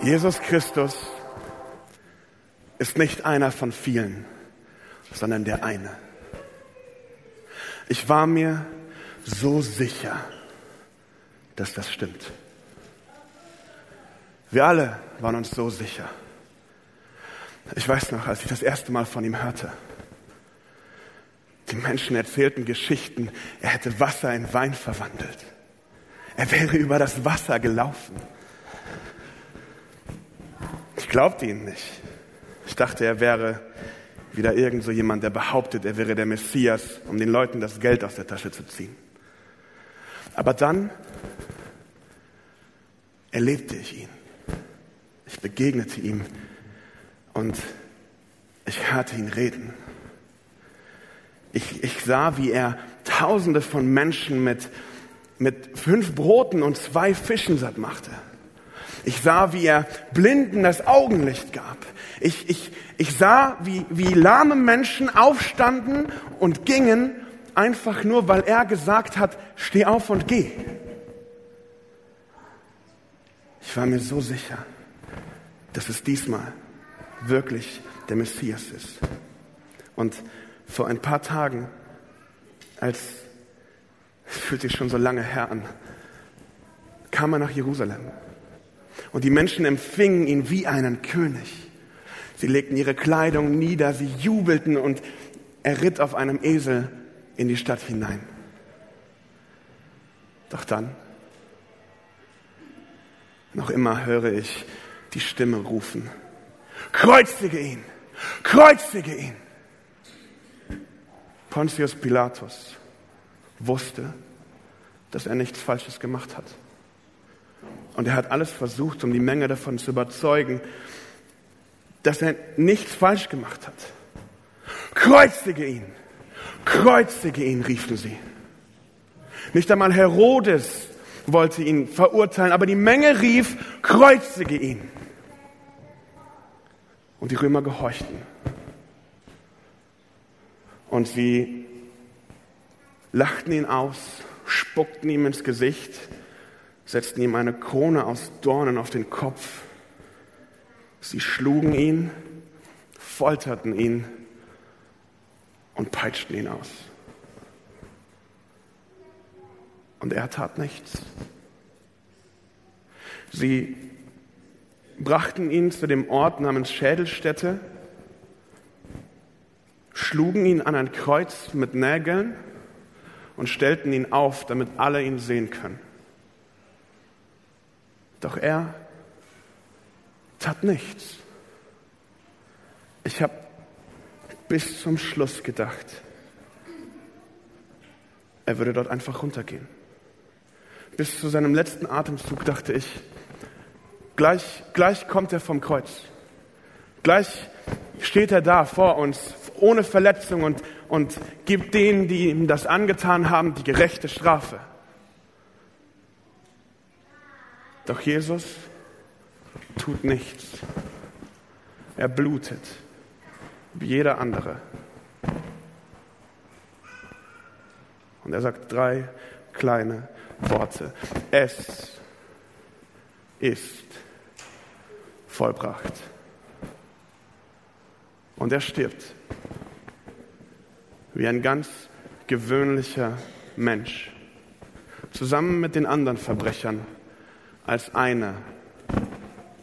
Jesus Christus ist nicht einer von vielen, sondern der eine. Ich war mir so sicher, dass das stimmt. Wir alle waren uns so sicher. Ich weiß noch, als ich das erste Mal von ihm hörte. Die Menschen erzählten Geschichten, er hätte Wasser in Wein verwandelt. Er wäre über das Wasser gelaufen. Ich glaubte ihm nicht. Ich dachte, er wäre wieder irgend so jemand, der behauptet, er wäre der Messias, um den Leuten das Geld aus der Tasche zu ziehen. Aber dann erlebte ich ihn. Ich begegnete ihm und ich hörte ihn reden. Ich, ich sah, wie er Tausende von Menschen mit, mit fünf Broten und zwei Fischen satt machte. Ich sah, wie er Blinden das Augenlicht gab. Ich, ich, ich sah, wie, wie lahme Menschen aufstanden und gingen, einfach nur, weil er gesagt hat, steh auf und geh. Ich war mir so sicher, dass es diesmal wirklich der Messias ist. Und vor ein paar Tagen, als es fühlt sich schon so lange her an, kam er nach Jerusalem. Und die Menschen empfingen ihn wie einen König. Sie legten ihre Kleidung nieder, sie jubelten und er ritt auf einem Esel in die Stadt hinein. Doch dann, noch immer höre ich die Stimme rufen, kreuzige ihn, kreuzige ihn. Pontius Pilatus wusste, dass er nichts Falsches gemacht hat. Und er hat alles versucht, um die Menge davon zu überzeugen, dass er nichts falsch gemacht hat. Kreuzige ihn! Kreuzige ihn, riefen sie. Nicht einmal Herodes wollte ihn verurteilen, aber die Menge rief, kreuzige ihn. Und die Römer gehorchten. Und sie lachten ihn aus, spuckten ihm ins Gesicht, setzten ihm eine Krone aus Dornen auf den Kopf. Sie schlugen ihn, folterten ihn und peitschten ihn aus. Und er tat nichts. Sie brachten ihn zu dem Ort namens Schädelstätte, schlugen ihn an ein Kreuz mit Nägeln und stellten ihn auf, damit alle ihn sehen können. Doch er tat nichts. Ich habe bis zum Schluss gedacht, er würde dort einfach runtergehen. Bis zu seinem letzten Atemzug dachte ich, gleich, gleich kommt er vom Kreuz. Gleich steht er da vor uns, ohne Verletzung und, und gibt denen, die ihm das angetan haben, die gerechte Strafe. Doch Jesus tut nichts. Er blutet, wie jeder andere. Und er sagt drei kleine Worte. Es ist vollbracht. Und er stirbt wie ein ganz gewöhnlicher Mensch, zusammen mit den anderen Verbrechern als einer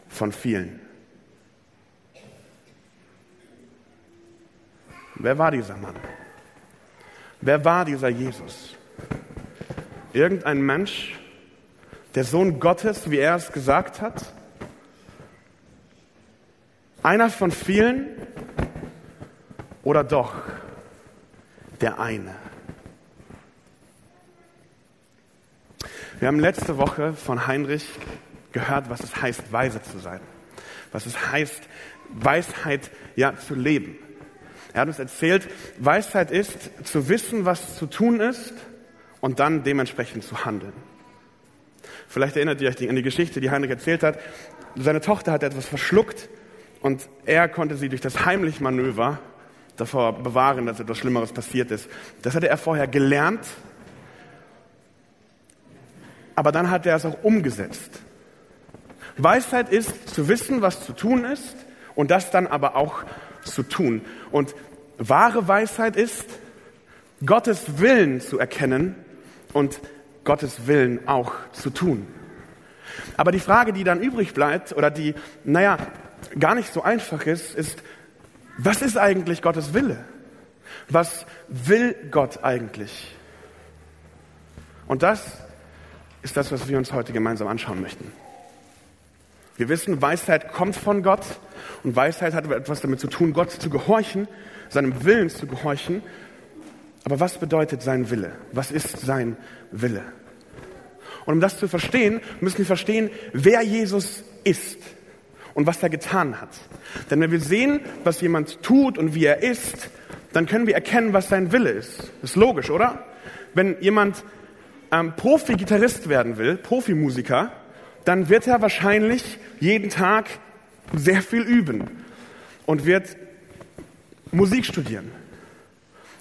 von vielen. Wer war dieser Mann? Wer war dieser Jesus? Irgendein Mensch, der Sohn Gottes, wie er es gesagt hat? Einer von vielen oder doch der eine? Wir haben letzte Woche von Heinrich gehört, was es heißt, weise zu sein. Was es heißt, Weisheit ja zu leben. Er hat uns erzählt, Weisheit ist zu wissen, was zu tun ist und dann dementsprechend zu handeln. Vielleicht erinnert ihr euch an die Geschichte, die Heinrich erzählt hat. Seine Tochter hat etwas verschluckt und er konnte sie durch das Heimlich-Manöver davor bewahren, dass etwas Schlimmeres passiert ist. Das hatte er vorher gelernt aber dann hat er es auch umgesetzt. Weisheit ist zu wissen, was zu tun ist und das dann aber auch zu tun. Und wahre Weisheit ist, Gottes Willen zu erkennen und Gottes Willen auch zu tun. Aber die Frage, die dann übrig bleibt oder die, naja, gar nicht so einfach ist, ist, was ist eigentlich Gottes Wille? Was will Gott eigentlich? Und das ist das, was wir uns heute gemeinsam anschauen möchten. Wir wissen, Weisheit kommt von Gott und Weisheit hat etwas damit zu tun, Gott zu gehorchen, seinem Willen zu gehorchen. Aber was bedeutet sein Wille? Was ist sein Wille? Und um das zu verstehen, müssen wir verstehen, wer Jesus ist und was er getan hat. Denn wenn wir sehen, was jemand tut und wie er ist, dann können wir erkennen, was sein Wille ist. Ist logisch, oder? Wenn jemand ähm, Profi-Gitarrist werden will, Profimusiker, dann wird er wahrscheinlich jeden Tag sehr viel üben und wird Musik studieren.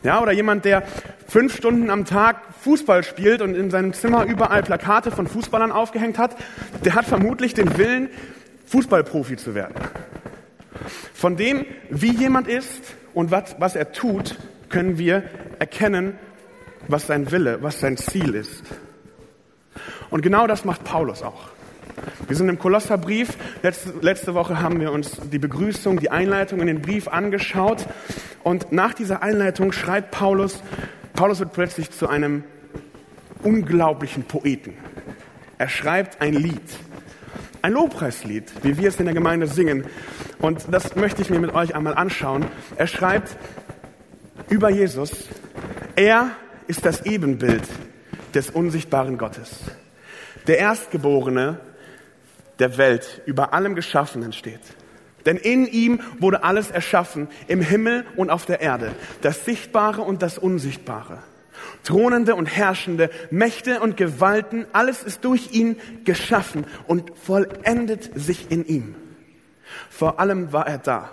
Ja, oder jemand, der fünf Stunden am Tag Fußball spielt und in seinem Zimmer überall Plakate von Fußballern aufgehängt hat, der hat vermutlich den Willen, Fußballprofi zu werden. Von dem, wie jemand ist und was, was er tut, können wir erkennen, was sein Wille, was sein Ziel ist. Und genau das macht Paulus auch. Wir sind im Kolosserbrief. Letzte, letzte Woche haben wir uns die Begrüßung, die Einleitung in den Brief angeschaut. Und nach dieser Einleitung schreibt Paulus, Paulus wird plötzlich zu einem unglaublichen Poeten. Er schreibt ein Lied. Ein Lobpreislied, wie wir es in der Gemeinde singen. Und das möchte ich mir mit euch einmal anschauen. Er schreibt über Jesus, er ist das Ebenbild des unsichtbaren Gottes. Der Erstgeborene der Welt über allem Geschaffenen steht. Denn in ihm wurde alles erschaffen, im Himmel und auf der Erde, das Sichtbare und das Unsichtbare. Thronende und Herrschende, Mächte und Gewalten, alles ist durch ihn geschaffen und vollendet sich in ihm. Vor allem war er da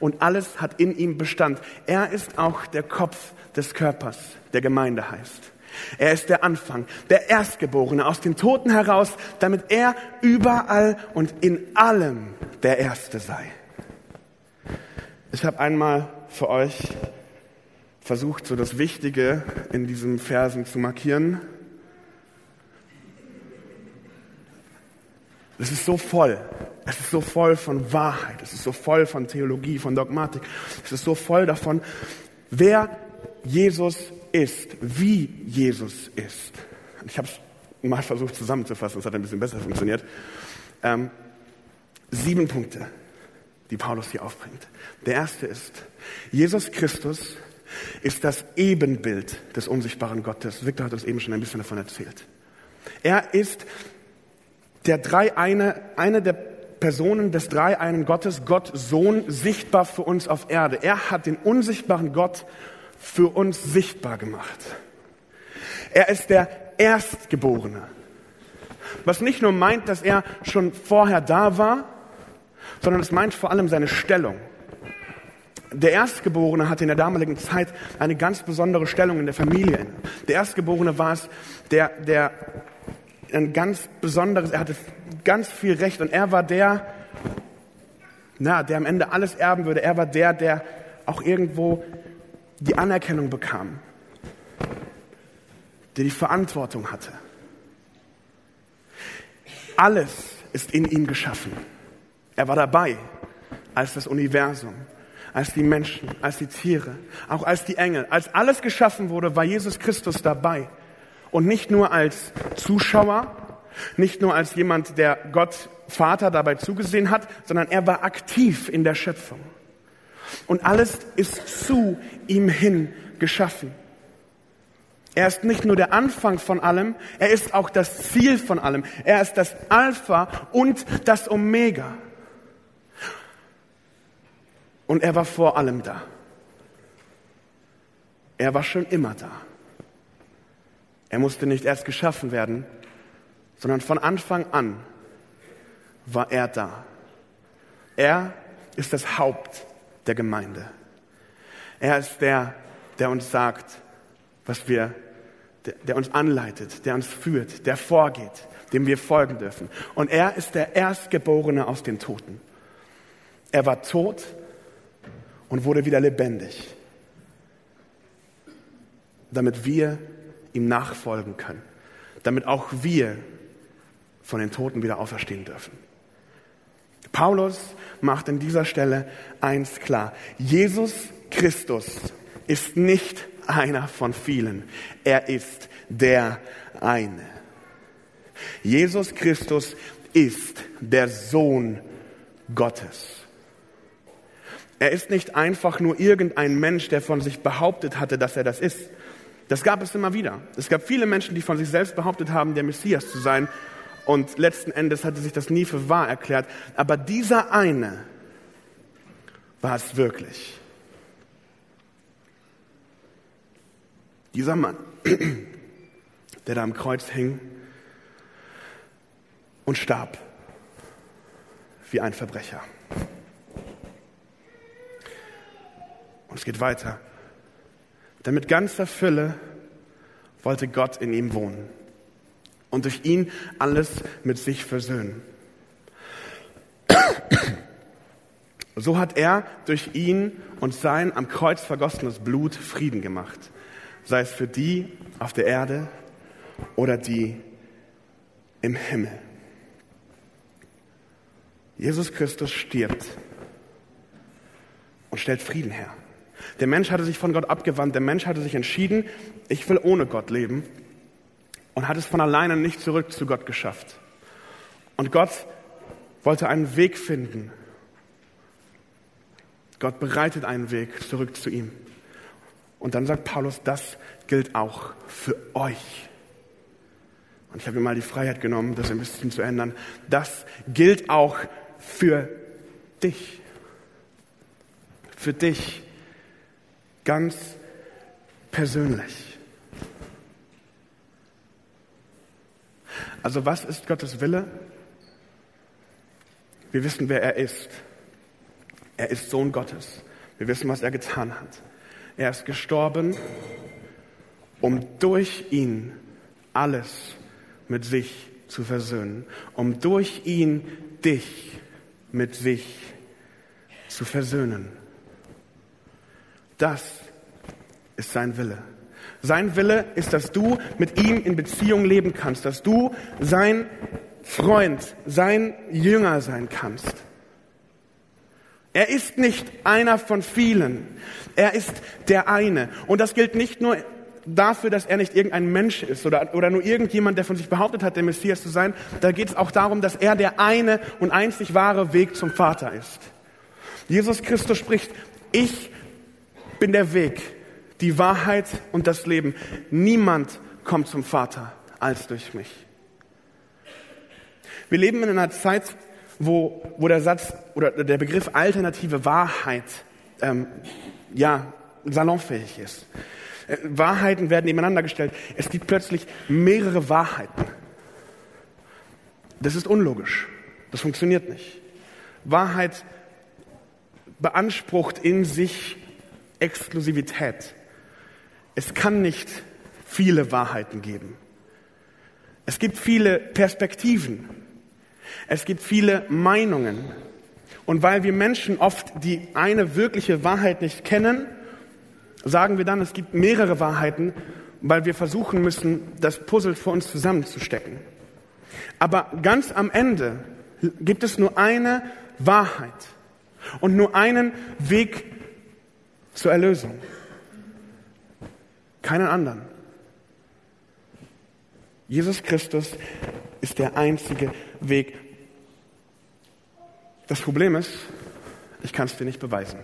und alles hat in ihm Bestand. Er ist auch der Kopf des Körpers, der Gemeinde heißt. Er ist der Anfang, der Erstgeborene aus den Toten heraus, damit er überall und in allem der Erste sei. Ich habe einmal für euch versucht, so das Wichtige in diesen Versen zu markieren. Es ist so voll. Es ist so voll von Wahrheit. Es ist so voll von Theologie, von Dogmatik. Es ist so voll davon, wer Jesus ist, wie Jesus ist. Ich habe es mal versucht zusammenzufassen, es hat ein bisschen besser funktioniert. Ähm, sieben Punkte, die Paulus hier aufbringt. Der erste ist, Jesus Christus ist das Ebenbild des unsichtbaren Gottes. Victor hat uns eben schon ein bisschen davon erzählt. Er ist der drei eine, eine der Personen des dreieinen Gottes, Gott Sohn, sichtbar für uns auf Erde. Er hat den unsichtbaren Gott für uns sichtbar gemacht. Er ist der Erstgeborene. Was nicht nur meint, dass er schon vorher da war, sondern es meint vor allem seine Stellung. Der Erstgeborene hatte in der damaligen Zeit eine ganz besondere Stellung in der Familie. Der Erstgeborene war es, der, der ein ganz besonderes, er hatte ganz viel Recht und er war der, na, der am Ende alles erben würde. Er war der, der auch irgendwo die Anerkennung bekam, der die Verantwortung hatte. Alles ist in ihm geschaffen. Er war dabei, als das Universum, als die Menschen, als die Tiere, auch als die Engel, als alles geschaffen wurde, war Jesus Christus dabei. Und nicht nur als Zuschauer, nicht nur als jemand, der Gott Vater dabei zugesehen hat, sondern er war aktiv in der Schöpfung. Und alles ist zu ihm hin geschaffen. Er ist nicht nur der Anfang von allem, er ist auch das Ziel von allem. Er ist das Alpha und das Omega. Und er war vor allem da. Er war schon immer da. Er musste nicht erst geschaffen werden, sondern von Anfang an war er da. Er ist das Haupt der Gemeinde. Er ist der, der uns sagt, was wir der, der uns anleitet, der uns führt, der vorgeht, dem wir folgen dürfen. Und er ist der Erstgeborene aus den Toten. Er war tot und wurde wieder lebendig, damit wir ihm nachfolgen können, damit auch wir von den Toten wieder auferstehen dürfen. Paulus macht an dieser Stelle eins klar. Jesus Christus ist nicht einer von vielen. Er ist der eine. Jesus Christus ist der Sohn Gottes. Er ist nicht einfach nur irgendein Mensch, der von sich behauptet hatte, dass er das ist. Das gab es immer wieder. Es gab viele Menschen, die von sich selbst behauptet haben, der Messias zu sein. Und letzten Endes hatte sich das nie für wahr erklärt. Aber dieser eine war es wirklich. Dieser Mann, der da am Kreuz hing und starb wie ein Verbrecher. Und es geht weiter. Denn mit ganzer Fülle wollte Gott in ihm wohnen und durch ihn alles mit sich versöhnen. So hat er durch ihn und sein am Kreuz vergossenes Blut Frieden gemacht, sei es für die auf der Erde oder die im Himmel. Jesus Christus stirbt und stellt Frieden her. Der Mensch hatte sich von Gott abgewandt, der Mensch hatte sich entschieden, ich will ohne Gott leben und hat es von alleine nicht zurück zu Gott geschafft. Und Gott wollte einen Weg finden. Gott bereitet einen Weg zurück zu ihm. Und dann sagt Paulus, das gilt auch für euch. Und ich habe mir mal die Freiheit genommen, das ein bisschen zu ändern. Das gilt auch für dich. Für dich ganz persönlich. Also was ist Gottes Wille? Wir wissen, wer er ist. Er ist Sohn Gottes. Wir wissen, was er getan hat. Er ist gestorben, um durch ihn alles mit sich zu versöhnen, um durch ihn dich mit sich zu versöhnen. Das ist sein Wille. Sein Wille ist, dass du mit ihm in Beziehung leben kannst, dass du sein Freund, sein Jünger sein kannst. Er ist nicht einer von vielen. Er ist der eine. Und das gilt nicht nur dafür, dass er nicht irgendein Mensch ist oder, oder nur irgendjemand, der von sich behauptet hat, der Messias zu sein. Da geht es auch darum, dass er der eine und einzig wahre Weg zum Vater ist. Jesus Christus spricht, ich bin der Weg, die Wahrheit und das Leben. Niemand kommt zum Vater als durch mich. Wir leben in einer Zeit, wo, wo der Satz oder der Begriff alternative Wahrheit ähm, ja salonfähig ist. Äh, Wahrheiten werden nebeneinander gestellt. Es gibt plötzlich mehrere Wahrheiten. Das ist unlogisch. Das funktioniert nicht. Wahrheit beansprucht in sich Exklusivität. Es kann nicht viele Wahrheiten geben. Es gibt viele Perspektiven. Es gibt viele Meinungen. Und weil wir Menschen oft die eine wirkliche Wahrheit nicht kennen, sagen wir dann, es gibt mehrere Wahrheiten, weil wir versuchen müssen, das Puzzle für uns zusammenzustecken. Aber ganz am Ende gibt es nur eine Wahrheit und nur einen Weg zur Erlösung. Keinen anderen. Jesus Christus ist der einzige Weg. Das Problem ist, ich kann es dir nicht beweisen.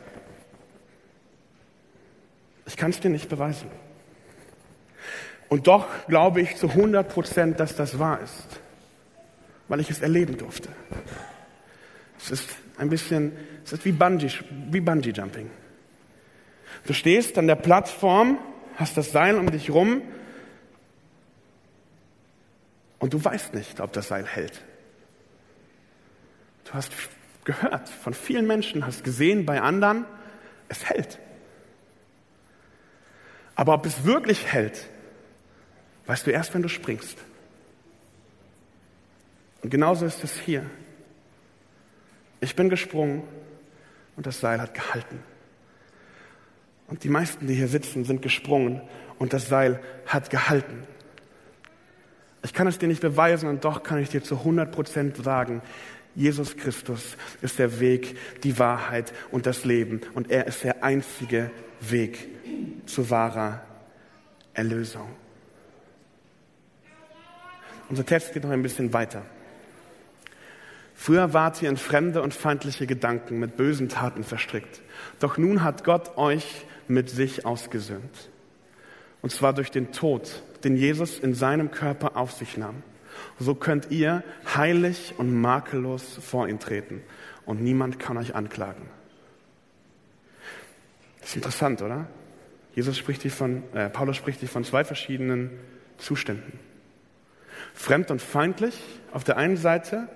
Ich kann es dir nicht beweisen. Und doch glaube ich zu 100 Prozent, dass das wahr ist, weil ich es erleben durfte. Es ist ein bisschen, es ist wie Bungee, wie Bungee Jumping. Du stehst an der Plattform, hast das Seil um dich rum und du weißt nicht, ob das Seil hält. Du hast gehört von vielen Menschen, hast gesehen bei anderen, es hält. Aber ob es wirklich hält, weißt du erst, wenn du springst. Und genauso ist es hier. Ich bin gesprungen und das Seil hat gehalten. Und die meisten, die hier sitzen, sind gesprungen und das Seil hat gehalten. Ich kann es dir nicht beweisen und doch kann ich dir zu 100 Prozent sagen, Jesus Christus ist der Weg, die Wahrheit und das Leben. Und er ist der einzige Weg zu wahrer Erlösung. Unser Text geht noch ein bisschen weiter. Früher wart ihr in fremde und feindliche Gedanken mit bösen Taten verstrickt. Doch nun hat Gott euch mit sich ausgesöhnt. Und zwar durch den Tod, den Jesus in seinem Körper auf sich nahm. So könnt ihr heilig und makellos vor ihn treten und niemand kann euch anklagen. Das ist interessant, oder? Jesus spricht hier von, äh, Paulus spricht hier von zwei verschiedenen Zuständen. Fremd und feindlich auf der einen Seite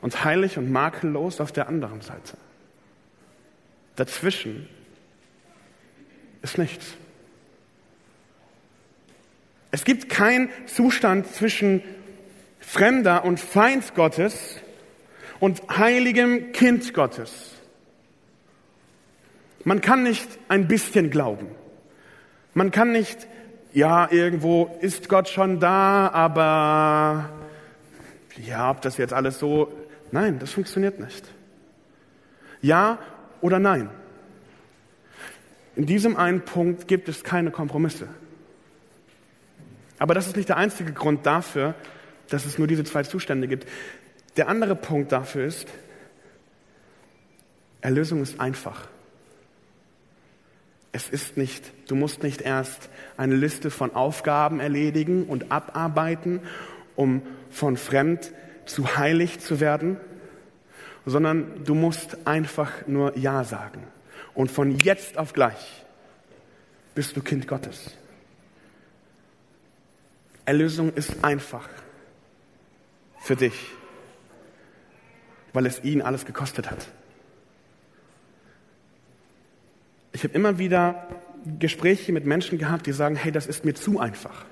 und heilig und makellos auf der anderen Seite. Dazwischen ist nichts. Es gibt keinen Zustand zwischen Fremder und Feind Gottes und heiligem Kind Gottes. Man kann nicht ein bisschen glauben. Man kann nicht, ja, irgendwo ist Gott schon da, aber ja, ob das jetzt alles so, nein, das funktioniert nicht. Ja oder nein. In diesem einen Punkt gibt es keine Kompromisse. Aber das ist nicht der einzige Grund dafür, dass es nur diese zwei Zustände gibt. Der andere Punkt dafür ist, Erlösung ist einfach. Es ist nicht, du musst nicht erst eine Liste von Aufgaben erledigen und abarbeiten, um von fremd zu heilig zu werden, sondern du musst einfach nur Ja sagen. Und von jetzt auf gleich bist du Kind Gottes. Erlösung ist einfach für dich, weil es ihn alles gekostet hat. Ich habe immer wieder Gespräche mit Menschen gehabt, die sagen, hey, das ist mir zu einfach.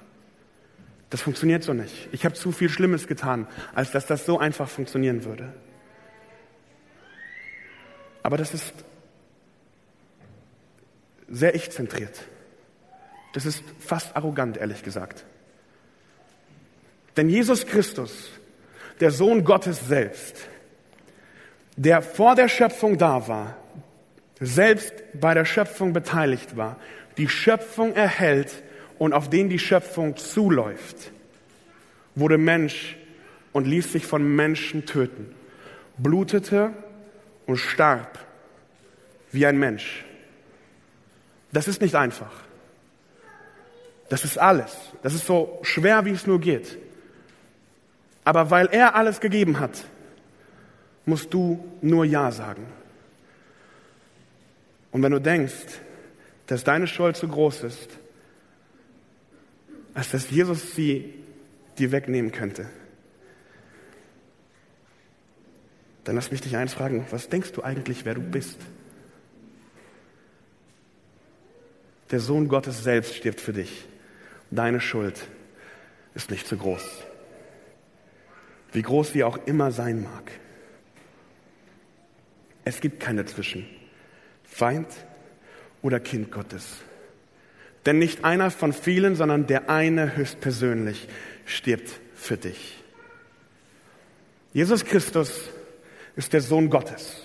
Das funktioniert so nicht. Ich habe zu viel Schlimmes getan, als dass das so einfach funktionieren würde. Aber das ist sehr ich-zentriert. Das ist fast arrogant, ehrlich gesagt. Denn Jesus Christus, der Sohn Gottes selbst, der vor der Schöpfung da war, selbst bei der Schöpfung beteiligt war, die Schöpfung erhält und auf den die Schöpfung zuläuft, wurde Mensch und ließ sich von Menschen töten, blutete und starb wie ein Mensch. Das ist nicht einfach. Das ist alles. Das ist so schwer, wie es nur geht. Aber weil er alles gegeben hat, musst du nur Ja sagen. Und wenn du denkst, dass deine Schuld zu groß ist, als dass Jesus sie dir wegnehmen könnte, dann lass mich dich eins fragen, was denkst du eigentlich, wer du bist? Der Sohn Gottes selbst stirbt für dich. Deine Schuld ist nicht zu groß. Wie groß sie auch immer sein mag. Es gibt keine Zwischen. Feind oder Kind Gottes. Denn nicht einer von vielen, sondern der eine höchstpersönlich stirbt für dich. Jesus Christus ist der Sohn Gottes.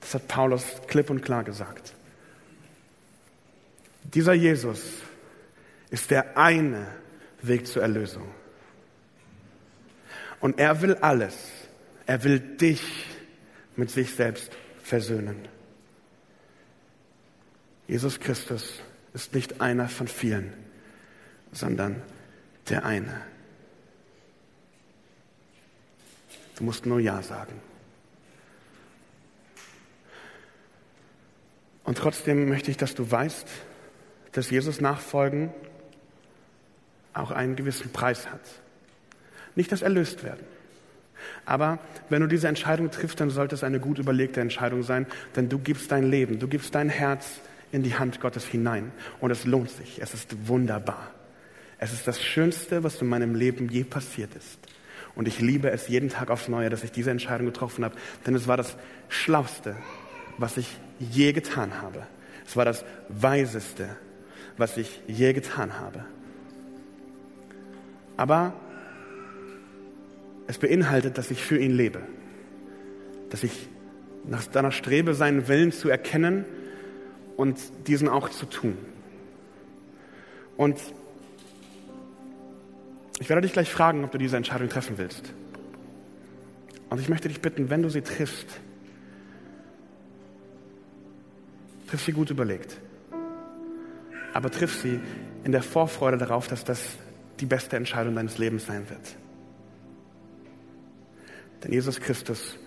Das hat Paulus klipp und klar gesagt. Dieser Jesus ist der eine Weg zur Erlösung. Und er will alles. Er will dich mit sich selbst versöhnen. Jesus Christus ist nicht einer von vielen, sondern der eine. Du musst nur Ja sagen. Und trotzdem möchte ich, dass du weißt, dass Jesus nachfolgen auch einen gewissen Preis hat. Nicht das erlöst werden. Aber wenn du diese Entscheidung triffst, dann sollte es eine gut überlegte Entscheidung sein, denn du gibst dein Leben, du gibst dein Herz in die Hand Gottes hinein und es lohnt sich, es ist wunderbar. Es ist das Schönste, was in meinem Leben je passiert ist. Und ich liebe es jeden Tag aufs Neue, dass ich diese Entscheidung getroffen habe, denn es war das Schlauste, was ich je getan habe. Es war das Weiseste, was ich je getan habe. Aber es beinhaltet, dass ich für ihn lebe, dass ich nach danach strebe, seinen Willen zu erkennen und diesen auch zu tun. Und ich werde dich gleich fragen, ob du diese Entscheidung treffen willst. Und ich möchte dich bitten, wenn du sie triffst, triff sie gut überlegt. Aber triff sie in der Vorfreude darauf, dass das die beste Entscheidung deines Lebens sein wird. Denn Jesus Christus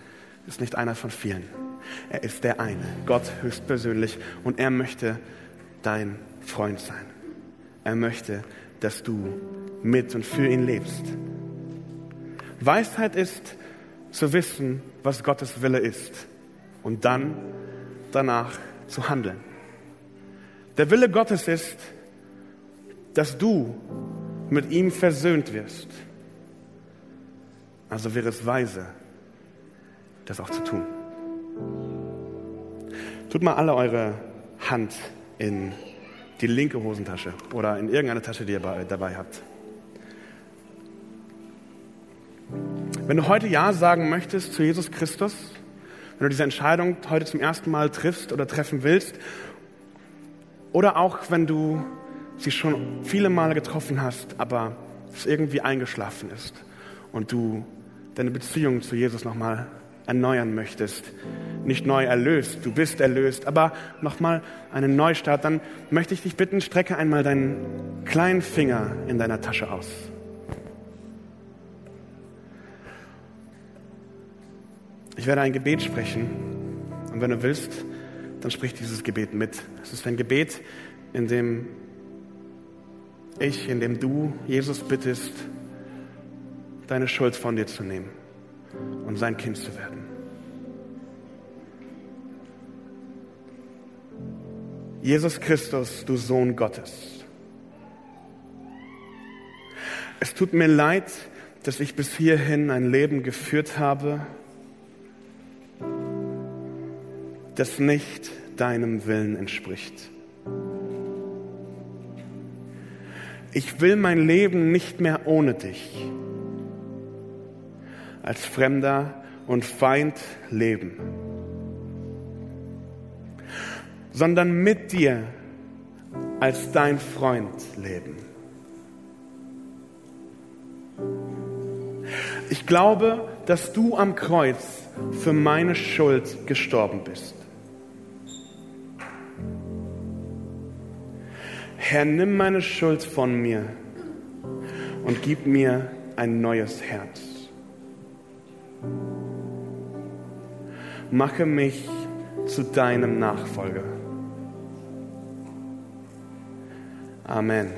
ist nicht einer von vielen. Er ist der eine, Gott höchstpersönlich, und er möchte dein Freund sein. Er möchte, dass du mit und für ihn lebst. Weisheit ist zu wissen, was Gottes Wille ist und dann danach zu handeln. Der Wille Gottes ist, dass du mit ihm versöhnt wirst. Also wäre es weise, das auch zu tun. Tut mal alle eure Hand in die linke Hosentasche oder in irgendeine Tasche, die ihr dabei habt. Wenn du heute Ja sagen möchtest zu Jesus Christus, wenn du diese Entscheidung heute zum ersten Mal triffst oder treffen willst, oder auch wenn du sie schon viele Male getroffen hast, aber es irgendwie eingeschlafen ist und du deine Beziehung zu Jesus nochmal erneuern möchtest, nicht neu erlöst, du bist erlöst, aber nochmal einen Neustart, dann möchte ich dich bitten, strecke einmal deinen kleinen Finger in deiner Tasche aus. Ich werde ein Gebet sprechen. Und wenn du willst, dann sprich dieses Gebet mit. Es ist ein Gebet, in dem ich, in dem du Jesus bittest, deine Schuld von dir zu nehmen und sein Kind zu werden. Jesus Christus, du Sohn Gottes. Es tut mir leid, dass ich bis hierhin ein Leben geführt habe, das nicht deinem Willen entspricht. Ich will mein Leben nicht mehr ohne dich als Fremder und Feind leben sondern mit dir als dein Freund leben. Ich glaube, dass du am Kreuz für meine Schuld gestorben bist. Herr, nimm meine Schuld von mir und gib mir ein neues Herz. Mache mich zu deinem Nachfolger. Amen.